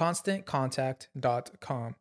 ConstantContact.com.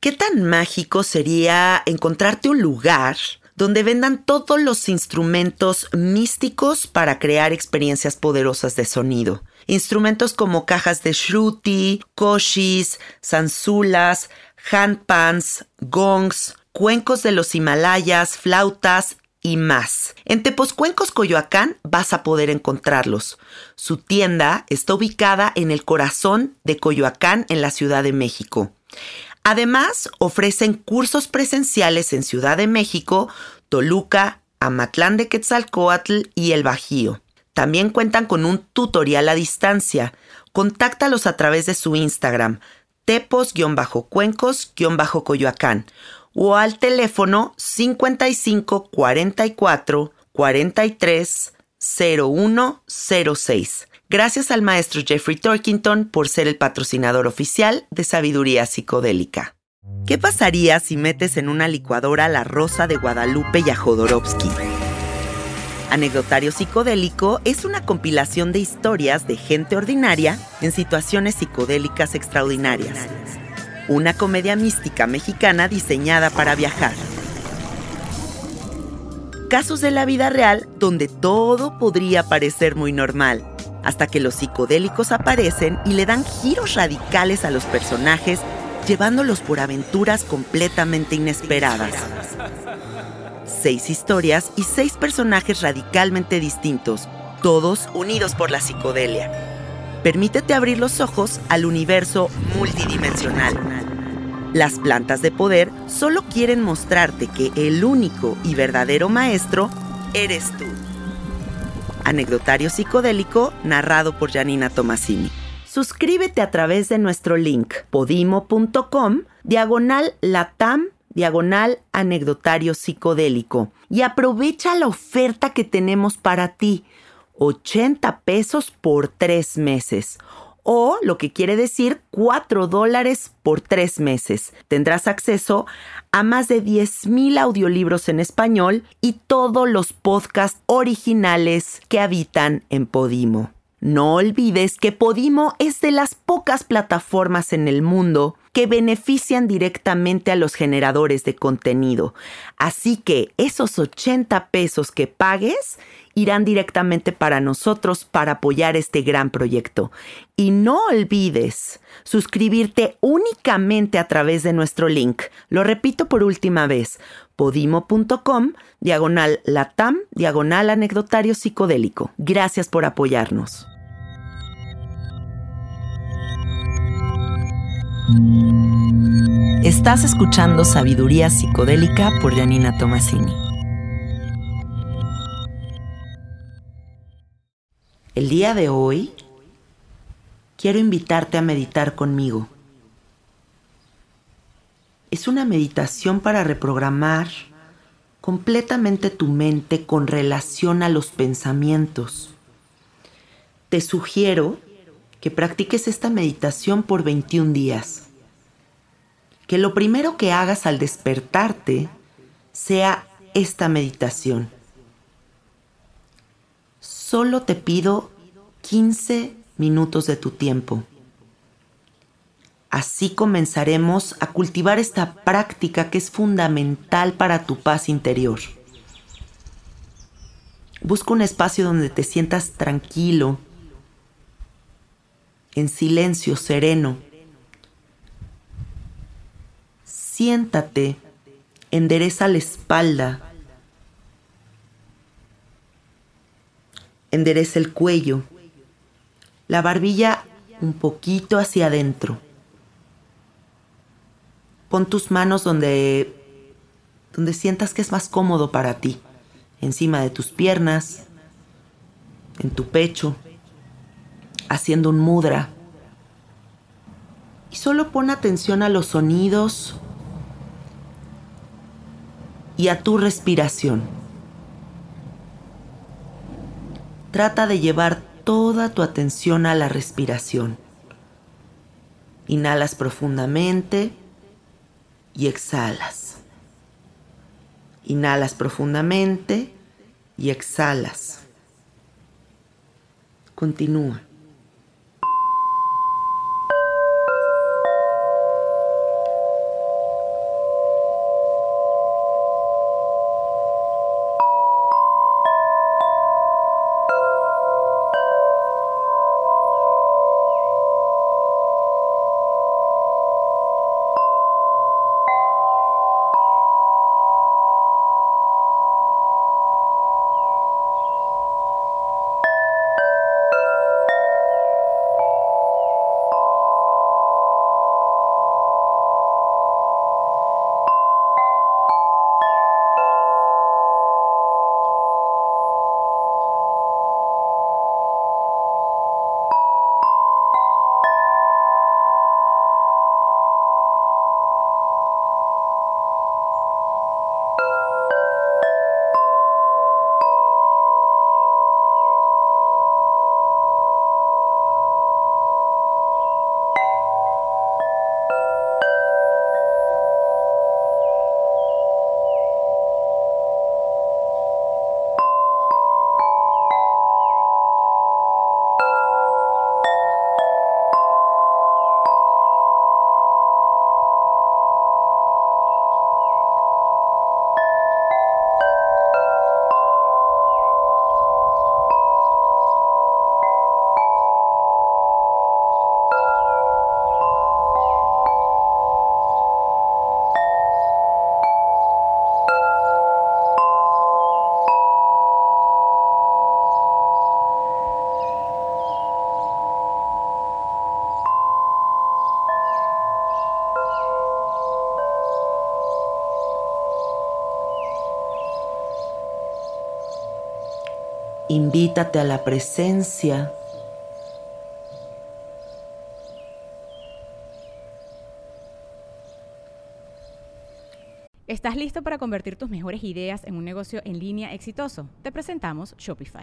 ¿Qué tan mágico sería encontrarte un lugar donde vendan todos los instrumentos místicos para crear experiencias poderosas de sonido? Instrumentos como cajas de shruti, koshis, zanzulas, handpans, gongs, cuencos de los Himalayas, flautas, y más. En Tepozcuencos, Coyoacán, vas a poder encontrarlos. Su tienda está ubicada en el corazón de Coyoacán, en la Ciudad de México. Además, ofrecen cursos presenciales en Ciudad de México, Toluca, Amatlán de Quetzalcoatl y El Bajío. También cuentan con un tutorial a distancia. Contáctalos a través de su Instagram, tepos-cuencos-coyoacán o al teléfono 55 44 43 0106. Gracias al maestro Jeffrey Torkington por ser el patrocinador oficial de Sabiduría Psicodélica. ¿Qué pasaría si metes en una licuadora la rosa de Guadalupe y a Jodorowsky? Anecdotario Psicodélico es una compilación de historias de gente ordinaria en situaciones psicodélicas extraordinarias una comedia mística mexicana diseñada para viajar. Casos de la vida real donde todo podría parecer muy normal, hasta que los psicodélicos aparecen y le dan giros radicales a los personajes, llevándolos por aventuras completamente inesperadas. Seis historias y seis personajes radicalmente distintos, todos unidos por la psicodelia permítete abrir los ojos al universo multidimensional. Las plantas de poder solo quieren mostrarte que el único y verdadero maestro eres tú. Anecdotario psicodélico narrado por Janina Tomasini. Suscríbete a través de nuestro link podimo.com diagonal latam diagonal anecdotario psicodélico y aprovecha la oferta que tenemos para ti 80 pesos por tres meses o lo que quiere decir 4 dólares por tres meses. Tendrás acceso a más de 10.000 audiolibros en español y todos los podcasts originales que habitan en Podimo. No olvides que Podimo es de las pocas plataformas en el mundo que benefician directamente a los generadores de contenido. Así que esos 80 pesos que pagues irán directamente para nosotros para apoyar este gran proyecto. Y no olvides suscribirte únicamente a través de nuestro link. Lo repito por última vez, podimo.com, diagonal latam, diagonal anecdotario psicodélico. Gracias por apoyarnos. Estás escuchando Sabiduría Psicodélica por Janina Tomasini. El día de hoy quiero invitarte a meditar conmigo. Es una meditación para reprogramar completamente tu mente con relación a los pensamientos. Te sugiero que practiques esta meditación por 21 días. Que lo primero que hagas al despertarte sea esta meditación. Solo te pido 15 minutos de tu tiempo. Así comenzaremos a cultivar esta práctica que es fundamental para tu paz interior. Busca un espacio donde te sientas tranquilo, en silencio, sereno. Siéntate, endereza la espalda, endereza el cuello, la barbilla un poquito hacia adentro. Pon tus manos donde, donde sientas que es más cómodo para ti, encima de tus piernas, en tu pecho, haciendo un mudra. Y solo pon atención a los sonidos y a tu respiración. Trata de llevar toda tu atención a la respiración. Inhalas profundamente y exhalas. Inhalas profundamente y exhalas. Continúa. Invítate a la presencia. ¿Estás listo para convertir tus mejores ideas en un negocio en línea exitoso? Te presentamos Shopify.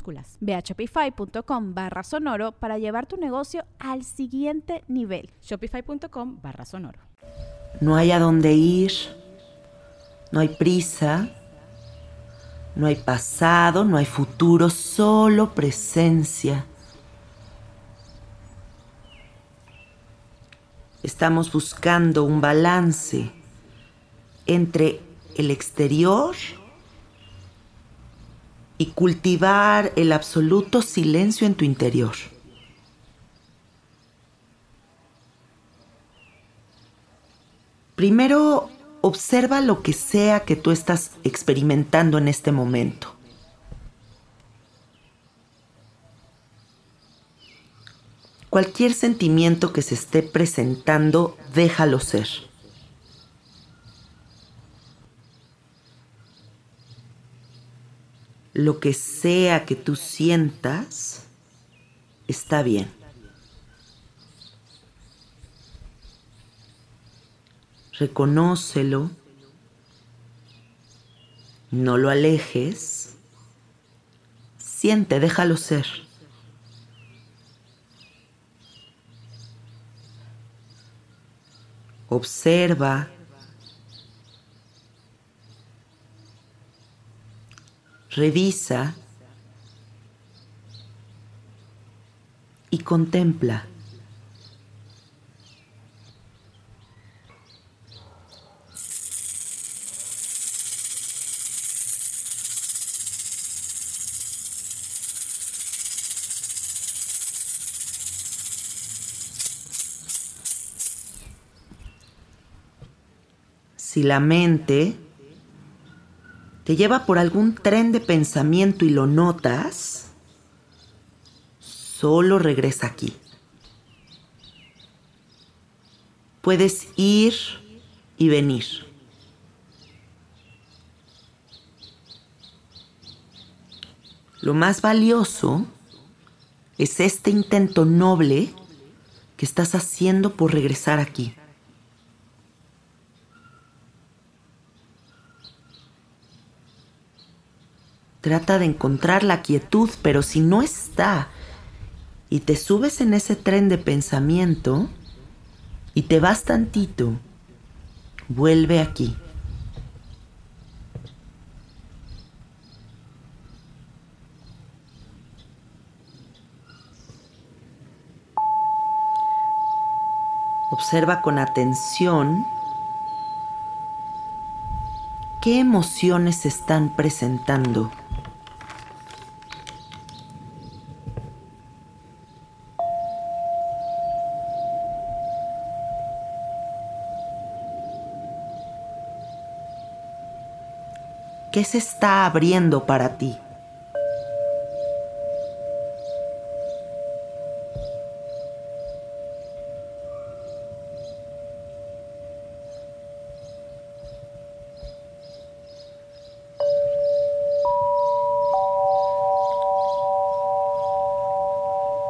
minúsculas. Ve a shopify.com barra sonoro para llevar tu negocio al siguiente nivel. Shopify.com barra sonoro. No hay a dónde ir, no hay prisa, no hay pasado, no hay futuro, solo presencia. Estamos buscando un balance entre el exterior y cultivar el absoluto silencio en tu interior. Primero, observa lo que sea que tú estás experimentando en este momento. Cualquier sentimiento que se esté presentando, déjalo ser. Lo que sea que tú sientas, está bien. Reconócelo. No lo alejes. Siente, déjalo ser. Observa. Revisa. Y contempla. si la mente te lleva por algún tren de pensamiento y lo notas, solo regresa aquí. Puedes ir y venir. Lo más valioso es este intento noble que estás haciendo por regresar aquí. Trata de encontrar la quietud, pero si no está y te subes en ese tren de pensamiento y te vas tantito, vuelve aquí. Observa con atención qué emociones se están presentando. ¿Qué se está abriendo para ti?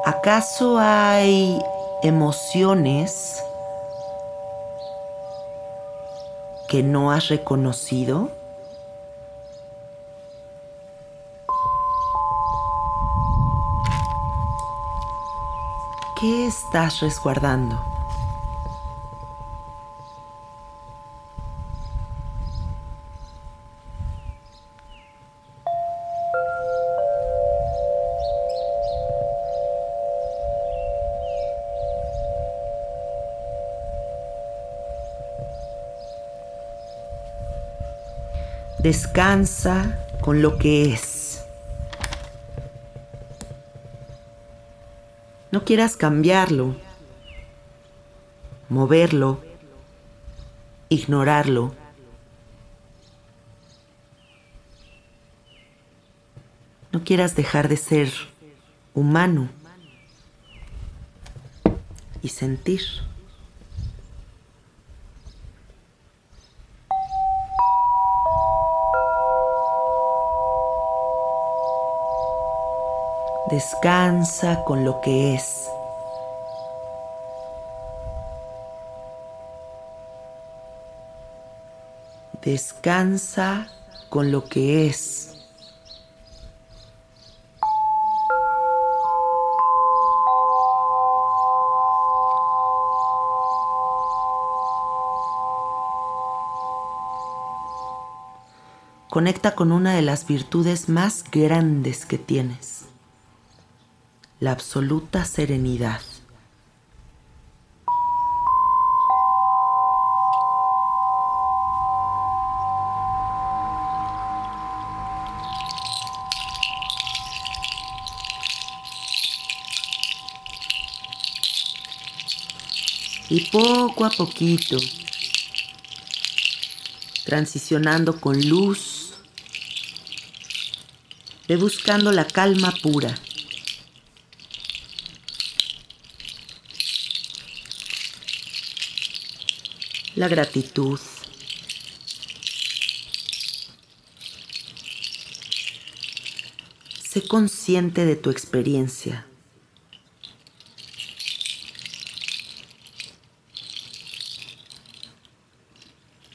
¿Acaso hay emociones que no has reconocido? ¿Qué estás resguardando? Descansa con lo que es. No quieras cambiarlo, moverlo, ignorarlo. No quieras dejar de ser humano y sentir. Descansa con lo que es. Descansa con lo que es. Conecta con una de las virtudes más grandes que tienes la absoluta serenidad. Y poco a poquito, transicionando con luz, ve buscando la calma pura. La gratitud. Sé consciente de tu experiencia.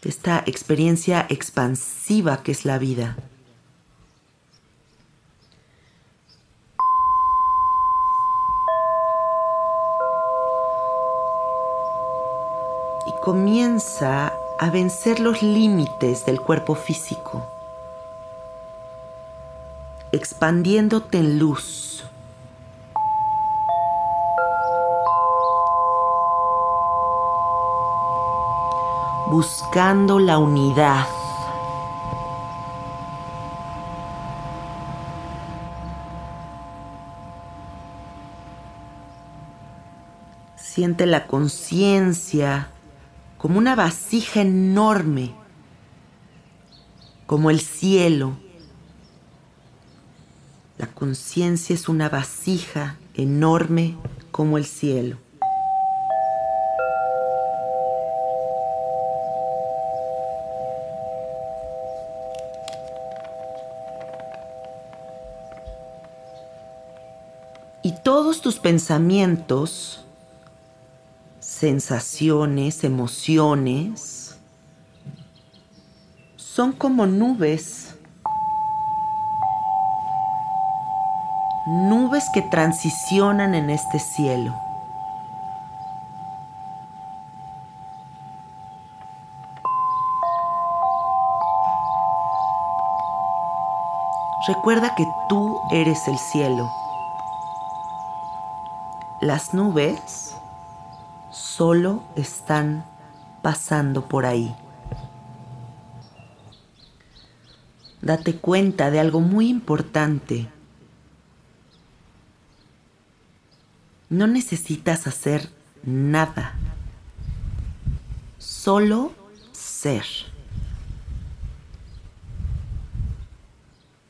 esta experiencia expansiva que es la vida. Y comienza a vencer los límites del cuerpo físico, expandiéndote en luz. buscando la unidad. Siente la conciencia como una vasija enorme, como el cielo. La conciencia es una vasija enorme como el cielo. y todos tus pensamientos, sensaciones, emociones, son como nubes, nubes que transicionan en este cielo. Recuerda que tú eres el cielo. Las nubes solo están pasando por ahí. Date cuenta de algo muy importante. No necesitas hacer nada, solo ser.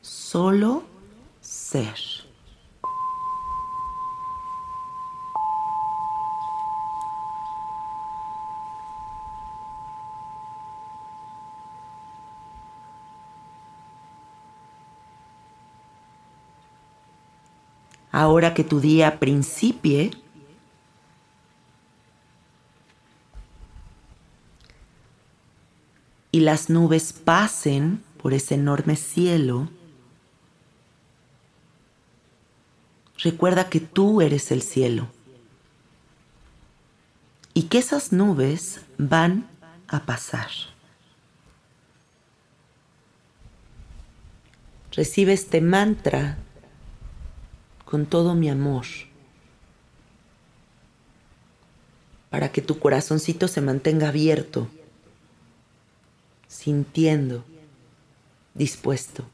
Solo ser. Ahora que tu día principie, y las nubes pasen por ese enorme cielo, recuerda que tú eres el cielo y que esas nubes van a pasar. Recibe este mantra con todo mi amor, para que tu corazoncito se mantenga abierto, sintiendo, dispuesto.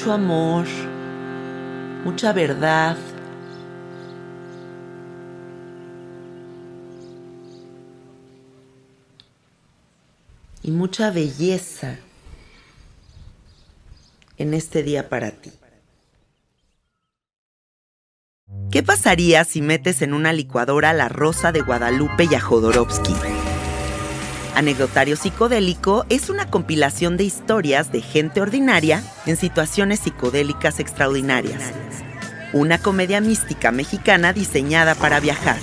Mucho amor, mucha verdad. Y mucha belleza en este día para ti. ¿Qué pasaría si metes en una licuadora la rosa de Guadalupe y a Jodorowsky? Anecdotario Psicodélico es una compilación de historias de gente ordinaria en situaciones psicodélicas extraordinarias. Una comedia mística mexicana diseñada para viajar.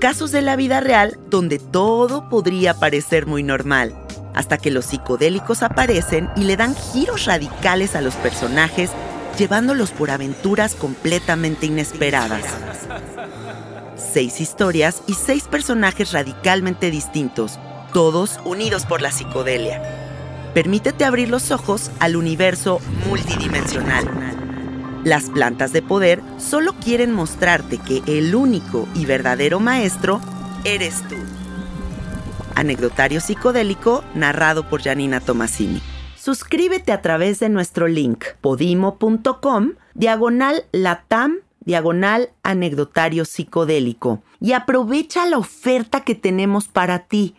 Casos de la vida real donde todo podría parecer muy normal, hasta que los psicodélicos aparecen y le dan giros radicales a los personajes, llevándolos por aventuras completamente inesperadas seis historias y seis personajes radicalmente distintos, todos unidos por la psicodelia. Permítete abrir los ojos al universo multidimensional. Las plantas de poder solo quieren mostrarte que el único y verdadero maestro eres tú. Anecdotario psicodélico narrado por Janina Tomasini. Suscríbete a través de nuestro link podimo.com diagonal latam diagonal anecdotario psicodélico. Y aprovecha la oferta que tenemos para ti.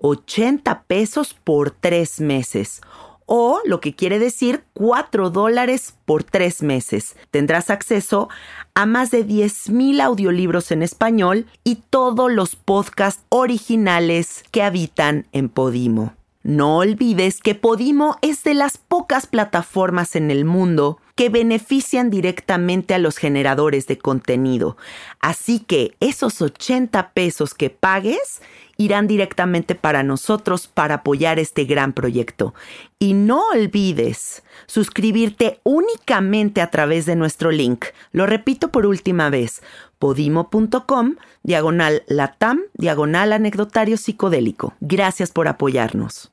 80 pesos por tres meses. O lo que quiere decir 4 dólares por tres meses. Tendrás acceso a más de 10.000 audiolibros en español y todos los podcasts originales que habitan en Podimo. No olvides que Podimo es de las pocas plataformas en el mundo que benefician directamente a los generadores de contenido. Así que esos 80 pesos que pagues irán directamente para nosotros para apoyar este gran proyecto. Y no olvides suscribirte únicamente a través de nuestro link. Lo repito por última vez, podimo.com, diagonal latam, diagonal anecdotario psicodélico. Gracias por apoyarnos.